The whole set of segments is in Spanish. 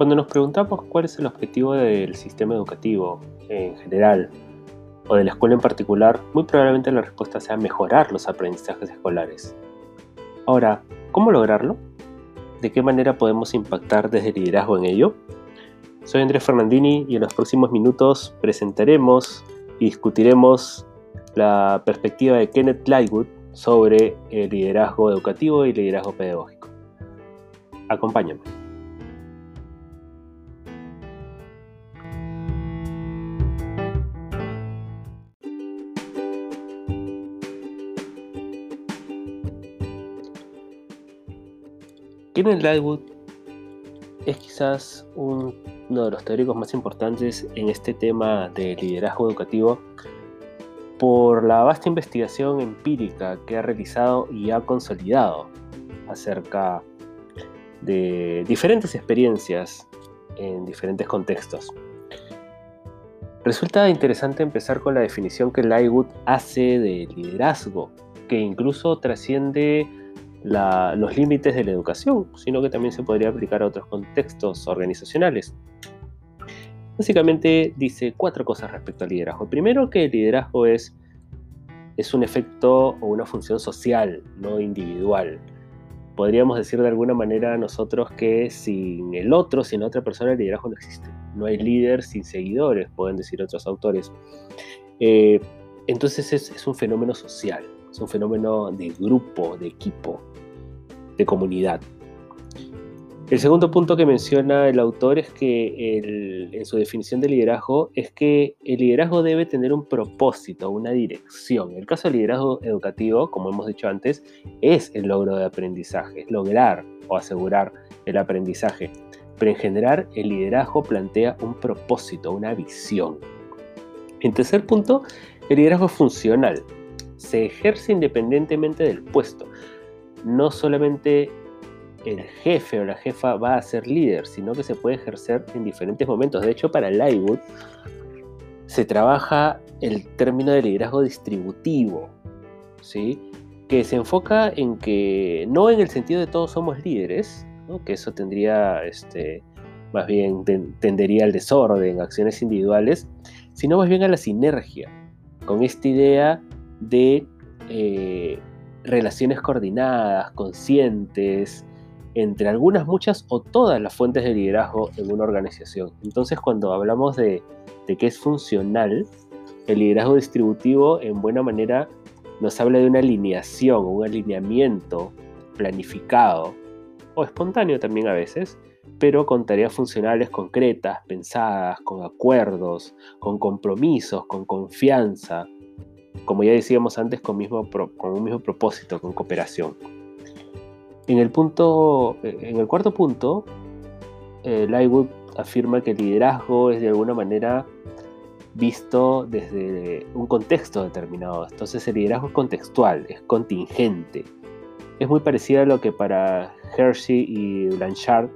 Cuando nos preguntamos cuál es el objetivo del sistema educativo en general o de la escuela en particular, muy probablemente la respuesta sea mejorar los aprendizajes escolares. Ahora, ¿cómo lograrlo? ¿De qué manera podemos impactar desde el liderazgo en ello? Soy Andrés Fernandini y en los próximos minutos presentaremos y discutiremos la perspectiva de Kenneth Lightwood sobre el liderazgo educativo y liderazgo pedagógico. Acompáñame. Kenneth Lightwood es quizás uno de los teóricos más importantes en este tema de liderazgo educativo por la vasta investigación empírica que ha realizado y ha consolidado acerca de diferentes experiencias en diferentes contextos. Resulta interesante empezar con la definición que Lightwood hace de liderazgo, que incluso trasciende los límites de la educación, sino que también se podría aplicar a otros contextos organizacionales. Básicamente dice cuatro cosas respecto al liderazgo. Primero que el liderazgo es, es un efecto o una función social, no individual. Podríamos decir de alguna manera nosotros que sin el otro, sin otra persona, el liderazgo no existe. No hay líder sin seguidores, pueden decir otros autores. Eh, entonces es un fenómeno social, es un fenómeno de grupo, de equipo de comunidad. El segundo punto que menciona el autor es que en su definición de liderazgo es que el liderazgo debe tener un propósito, una dirección. El caso del liderazgo educativo, como hemos dicho antes, es el logro de aprendizaje, es lograr o asegurar el aprendizaje. Pero en general el liderazgo plantea un propósito, una visión. En tercer punto, el liderazgo es funcional. Se ejerce independientemente del puesto no solamente el jefe o la jefa va a ser líder, sino que se puede ejercer en diferentes momentos. De hecho, para Lightwood se trabaja el término de liderazgo distributivo, ¿sí? que se enfoca en que no en el sentido de todos somos líderes, que eso tendría, este, más bien tendería al desorden, acciones individuales, sino más bien a la sinergia, con esta idea de eh, relaciones coordinadas, conscientes, entre algunas, muchas o todas las fuentes de liderazgo en una organización. Entonces, cuando hablamos de, de que es funcional, el liderazgo distributivo en buena manera nos habla de una alineación, un alineamiento planificado o espontáneo también a veces, pero con tareas funcionales concretas, pensadas, con acuerdos, con compromisos, con confianza, como ya decíamos antes, con, mismo, con un mismo propósito, con cooperación. En el, punto, en el cuarto punto, eh, Lightwood afirma que el liderazgo es de alguna manera visto desde un contexto determinado. Entonces el liderazgo es contextual, es contingente. Es muy parecido a lo que para Hershey y Blanchard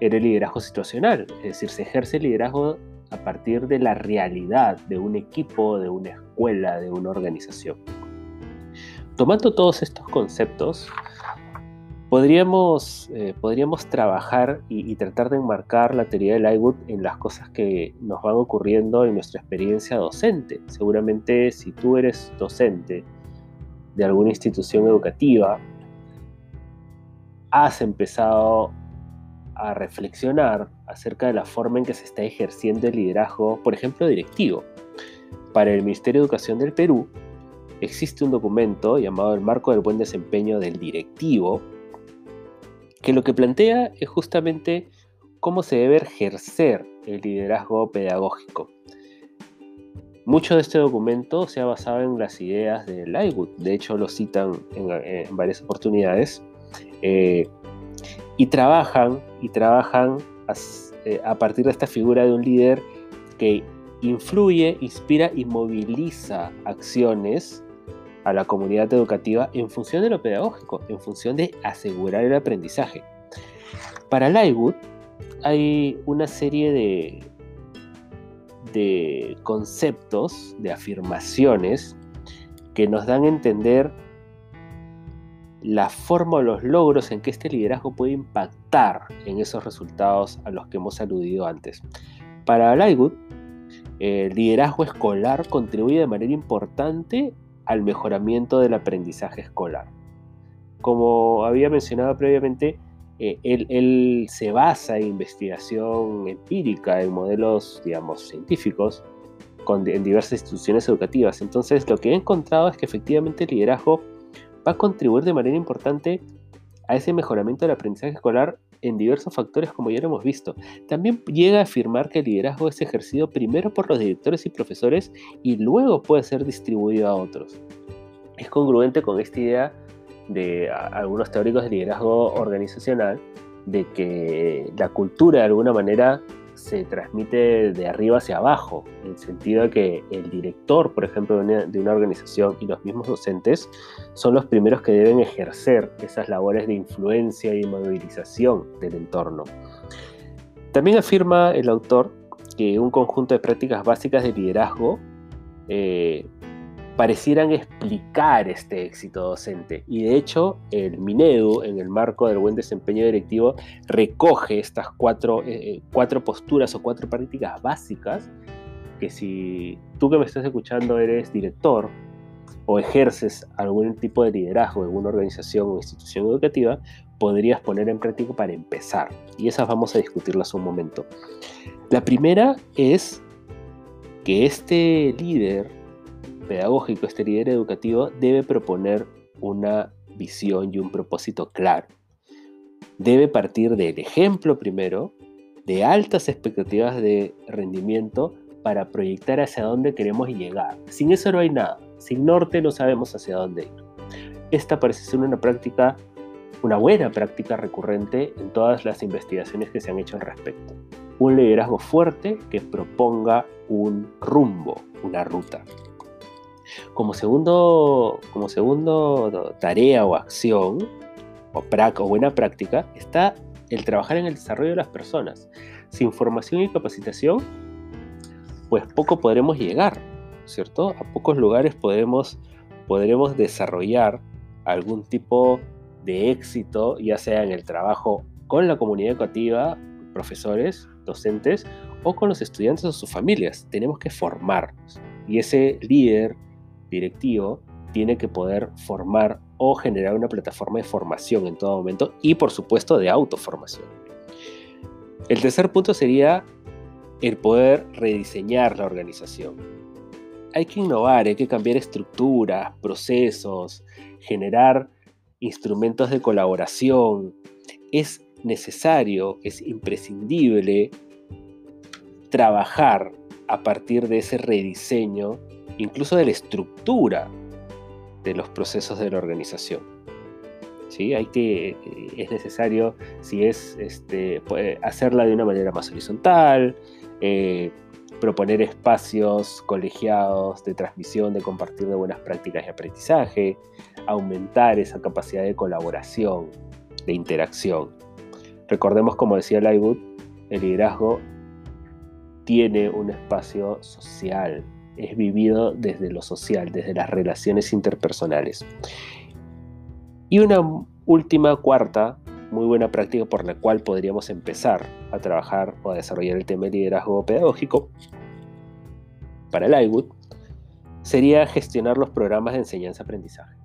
era el liderazgo situacional. Es decir, se ejerce el liderazgo a partir de la realidad de un equipo, de una escuela, de una organización. Tomando todos estos conceptos, podríamos, eh, podríamos trabajar y, tratar de enmarcar la teoría de Lightwood en las cosas que nos van ocurriendo en nuestra experiencia docente. Seguramente si tú eres docente de alguna institución educativa, has empezado a reflexionar acerca de la forma en que se está ejerciendo el liderazgo, por ejemplo, directivo. Para el Ministerio de Educación del Perú existe un documento llamado el Marco del Buen Desempeño del Directivo, que lo que plantea es justamente cómo se debe ejercer el liderazgo pedagógico. Mucho de este documento se ha basado en las ideas de Lightwood, de hecho lo citan en, varias oportunidades, eh, y trabajan, y trabajan eh, a, partir de esta figura de un líder que influye, inspira y moviliza acciones a la comunidad educativa en función de lo pedagógico, en función de asegurar el aprendizaje. Para Lightwood hay una serie de, de conceptos, de afirmaciones que nos dan a entender la forma o los logros en que este liderazgo puede impactar en esos resultados a los que hemos aludido antes. Para Lightwood, el liderazgo escolar contribuye de manera importante al mejoramiento del aprendizaje escolar. Como había mencionado previamente, eh, él, se basa en investigación empírica, en modelos, digamos, científicos, en diversas instituciones educativas. Entonces, lo que he encontrado es que efectivamente el liderazgo va a contribuir de manera importante a ese mejoramiento del aprendizaje escolar en diversos factores como ya lo hemos visto. También llega a afirmar que el liderazgo es ejercido primero por los directores y profesores y luego puede ser distribuido a otros. Es congruente con esta idea de algunos teóricos de liderazgo organizacional de que la cultura de alguna manera se transmite de arriba hacia abajo, en el sentido de que el director, por ejemplo, de una, organización y los mismos docentes son los primeros que deben ejercer esas labores de influencia y movilización del entorno. También afirma el autor que un conjunto de prácticas básicas de liderazgo eh, parecieran explicar este éxito docente. Y de hecho, el Minedu, en el marco del buen desempeño directivo, recoge estas cuatro, eh, eh, cuatro posturas o cuatro prácticas básicas que si tú que me estás escuchando eres director o ejerces algún tipo de liderazgo en alguna organización o institución educativa, podrías poner en práctica para empezar. Y esas vamos a discutirlas un momento. La primera es que este líder pedagógico, este líder educativo, debe proponer una visión y un propósito claro. Debe partir del ejemplo primero, de altas expectativas de rendimiento para proyectar hacia dónde queremos llegar. Sin eso no hay nada. Sin norte no sabemos hacia dónde ir. Esta parece ser una práctica, una buena práctica recurrente en todas las investigaciones que se han hecho al respecto. Un liderazgo fuerte que proponga un rumbo, una ruta. Como segundo, como segundo tarea o acción, o, o buena práctica, está el trabajar en el desarrollo de las personas. Sin formación y capacitación, pues poco podremos llegar, ¿cierto? A pocos lugares podremos, podremos desarrollar algún tipo de éxito, ya sea en el trabajo con la comunidad educativa, profesores, docentes, o con los estudiantes o sus familias. Tenemos que formarnos. Y ese líder, directivo tiene que poder formar o generar una plataforma de formación en todo momento y por supuesto de autoformación. El tercer punto sería el poder rediseñar la organización. Hay que innovar, hay que cambiar estructuras, procesos, generar instrumentos de colaboración. Es necesario, es imprescindible trabajar a partir de ese rediseño incluso de la estructura de los procesos de la organización. ¿Sí? Hay que, es necesario, si es este, hacerla de una manera más horizontal, eh, proponer espacios colegiados de transmisión, de compartir de buenas prácticas de aprendizaje, aumentar esa capacidad de colaboración, de interacción. Recordemos, como decía Lightwood, el liderazgo tiene un espacio social, es vivido desde lo social, desde las relaciones interpersonales. Y una última, cuarta, muy buena práctica por la cual podríamos empezar a trabajar o a desarrollar el tema de liderazgo pedagógico para el iWood sería gestionar los programas de enseñanza-aprendizaje.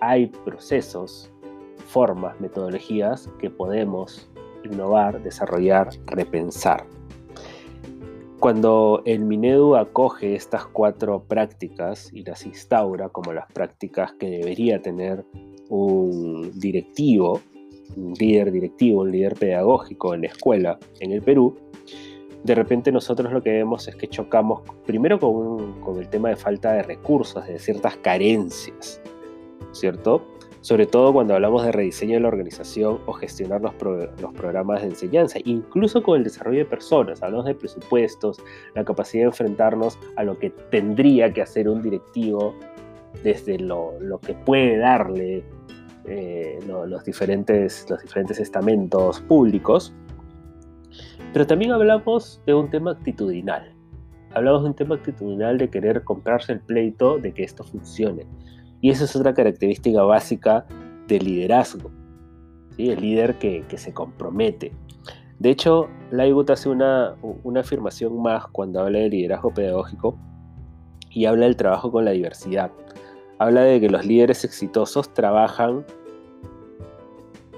Hay procesos, formas, metodologías que podemos innovar, desarrollar, repensar. Cuando el Minedu acoge estas cuatro prácticas y las instaura como las prácticas que debería tener un directivo, un líder directivo, un líder pedagógico en la escuela en el Perú, de repente nosotros lo que vemos es que chocamos primero con, el tema de falta de recursos, de ciertas carencias, ¿cierto? Sobre todo cuando hablamos de rediseño de la organización o gestionar los, programas de enseñanza, incluso con el desarrollo de personas, hablamos de presupuestos, la capacidad de enfrentarnos a lo que tendría que hacer un directivo desde lo, que puede darle eh, los, diferentes, los diferentes estamentos públicos, pero también hablamos de un tema actitudinal. Hablamos de un tema actitudinal de querer comprarse el pleito de que esto funcione y esa es otra característica básica de liderazgo, el líder que, se compromete. De hecho, Laigut hace una, una afirmación más cuando habla de liderazgo pedagógico y habla del trabajo con la diversidad. Habla de que los líderes exitosos trabajan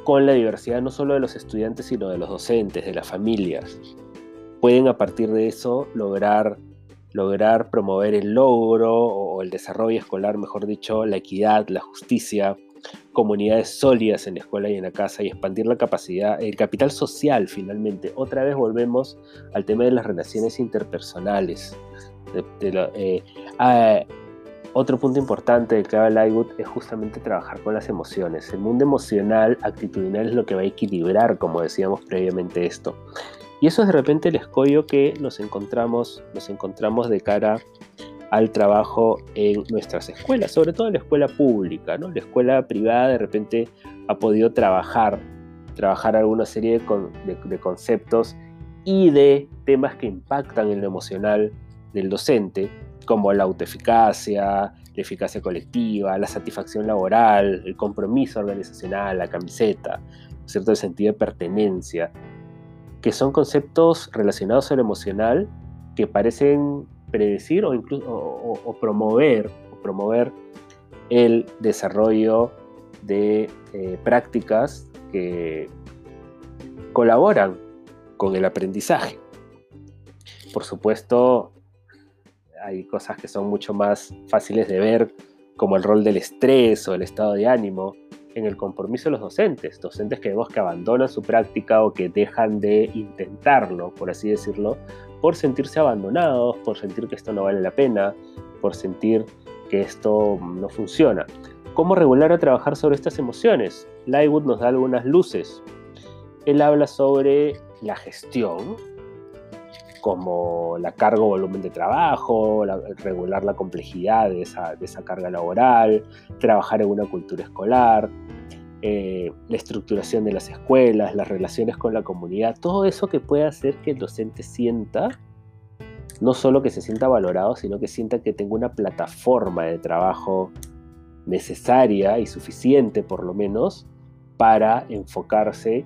con la diversidad no solo de los estudiantes, sino de los docentes, de las familias. Pueden a partir de eso lograr lograr promover el logro o el desarrollo escolar, mejor dicho, la equidad, la justicia, comunidades sólidas en la escuela y en la casa y expandir la capacidad, el capital social finalmente. Otra vez volvemos al tema de las relaciones interpersonales. Eh, ah, otro punto importante de que habla es justamente trabajar con las emociones. El mundo emocional, actitudinal es lo que va a equilibrar, como decíamos previamente esto. Y eso es de repente el escollo que nos encontramos, nos encontramos de cara al trabajo en nuestras escuelas, sobre todo en la escuela pública, ¿no? La escuela privada de repente ha podido trabajar, trabajar alguna serie de, conceptos y de temas que impactan en lo emocional del docente, como la autoeficacia, la eficacia colectiva, la satisfacción laboral, el compromiso organizacional, la camiseta, ¿cierto? el sentido de pertenencia, que son conceptos relacionados a lo emocional que parecen predecir o incluso o, promover o promover el desarrollo de eh, prácticas que colaboran con el aprendizaje. Por supuesto, hay cosas que son mucho más fáciles de ver, como el rol del estrés o el estado de ánimo, en el compromiso de los docentes, docentes que vemos que abandonan su práctica o que dejan de intentarlo, por así decirlo, por sentirse abandonados, por sentir que esto no vale la pena, por sentir que esto no funciona. ¿Cómo regular a trabajar sobre estas emociones? Lywood nos da algunas luces. Él habla sobre la gestión, como la carga o volumen de trabajo, regular la complejidad de esa, de esa, carga laboral, trabajar en una cultura escolar, eh, la estructuración de las escuelas, las relaciones con la comunidad, todo eso que puede hacer que el docente sienta, no solo que se sienta valorado, sino que sienta que tenga una plataforma de trabajo necesaria y suficiente por lo menos para enfocarse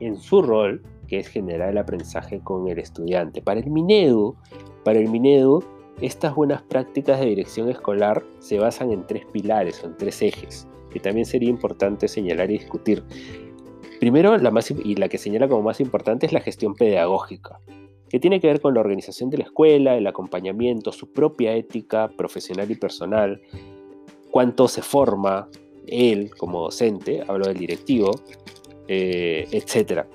en su rol, que es generar el aprendizaje con el estudiante. Para el Minedu, para el estas buenas prácticas de dirección escolar se basan en tres pilares o en tres ejes que también sería importante señalar y discutir. Primero, la más, y la que señala como más importante es la gestión pedagógica, que tiene que ver con la organización de la escuela, el acompañamiento, su propia ética profesional y personal, cuánto se forma él como docente, hablo del directivo, eh, etc.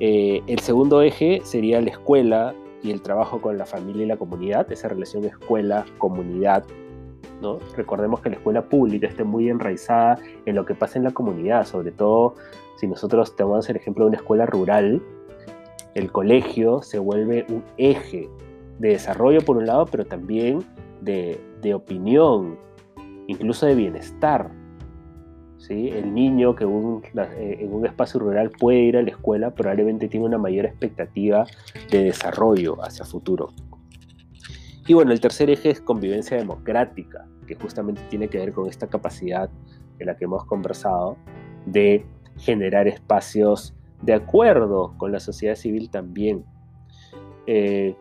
Eh, el segundo eje sería la escuela y el trabajo con la familia y la comunidad, esa relación escuela-comunidad Recordemos que la escuela pública está muy enraizada en lo que pasa en la comunidad, sobre todo si nosotros tomamos el ejemplo de una escuela rural, el colegio se vuelve un eje de desarrollo por un lado, pero también de, opinión, incluso de bienestar. El niño que eh, en un espacio rural puede ir a la escuela probablemente tiene una mayor expectativa de desarrollo hacia futuro. Y bueno, el tercer eje es convivencia democrática, que justamente tiene que ver con esta capacidad de la que hemos conversado de generar espacios de acuerdo con la sociedad civil también. Eh,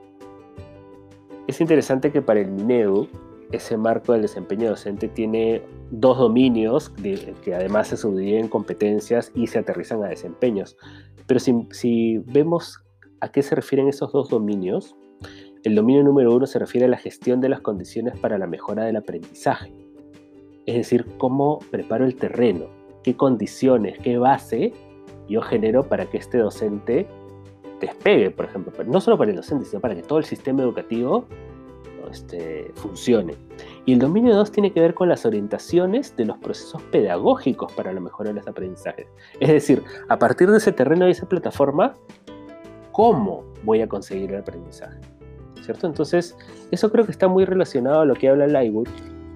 es interesante que para el MINEDU ese marco del desempeño docente tiene dos dominios que además se subdividen en competencias y se aterrizan a desempeños. Pero si, si vemos a qué se refieren esos dos dominios, el dominio número uno se refiere a la gestión de las condiciones para la mejora del aprendizaje. Es decir, cómo preparo el terreno, qué condiciones, qué base yo genero para que este docente despegue, por ejemplo, no solo para el docente, sino para que todo el sistema educativo este, funcione. Y el dominio 2 tiene que ver con las orientaciones de los procesos pedagógicos para la mejora de los aprendizajes. Es decir, a partir de ese terreno y esa plataforma, ¿cómo voy a conseguir el aprendizaje? Entonces, eso creo que está muy relacionado a lo que habla Lywood,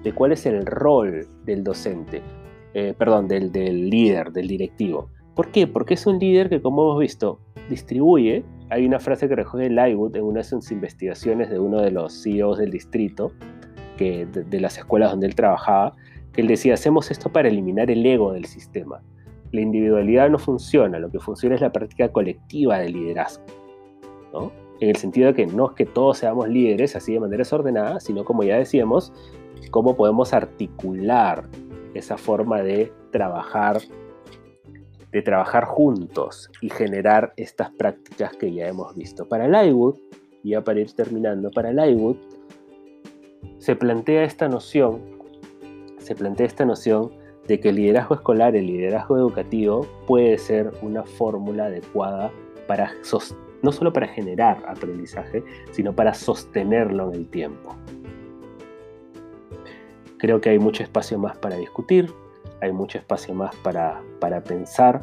de cuál es el rol del docente, eh, perdón, del, líder, del directivo. ¿Por qué? Porque es un líder que, como hemos visto, distribuye. Hay una frase que recoge Lywood en una de sus investigaciones de uno de los CEOs del distrito, que, de, las escuelas donde él trabajaba, que él decía, hacemos esto para eliminar el ego del sistema. La individualidad no funciona, lo que funciona es la práctica colectiva del liderazgo. En el sentido de que no es que todos seamos líderes así de manera desordenada, sino como ya decíamos, cómo podemos articular esa forma de trabajar de trabajar juntos y generar estas prácticas que ya hemos visto. Para y ya para ir terminando, para Lywood se plantea esta noción, se plantea esta noción de que el liderazgo escolar, el liderazgo educativo puede ser una fórmula adecuada para no solo para generar aprendizaje, sino para sostenerlo en el tiempo. Creo que hay mucho espacio más para discutir, hay mucho espacio más para, para pensar,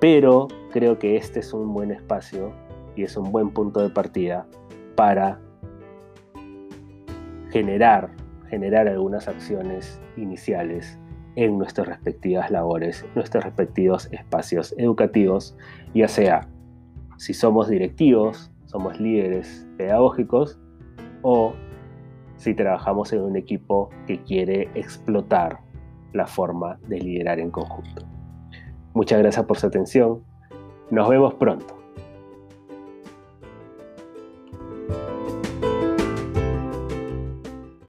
pero creo que este es un buen espacio y es un buen punto de partida para generar, generar algunas acciones iniciales en nuestras respectivas labores, nuestros respectivos espacios educativos, ya sea si somos directivos, somos líderes pedagógicos o si trabajamos en un equipo que quiere explotar la forma de liderar en conjunto. Muchas gracias por su atención. Nos vemos pronto.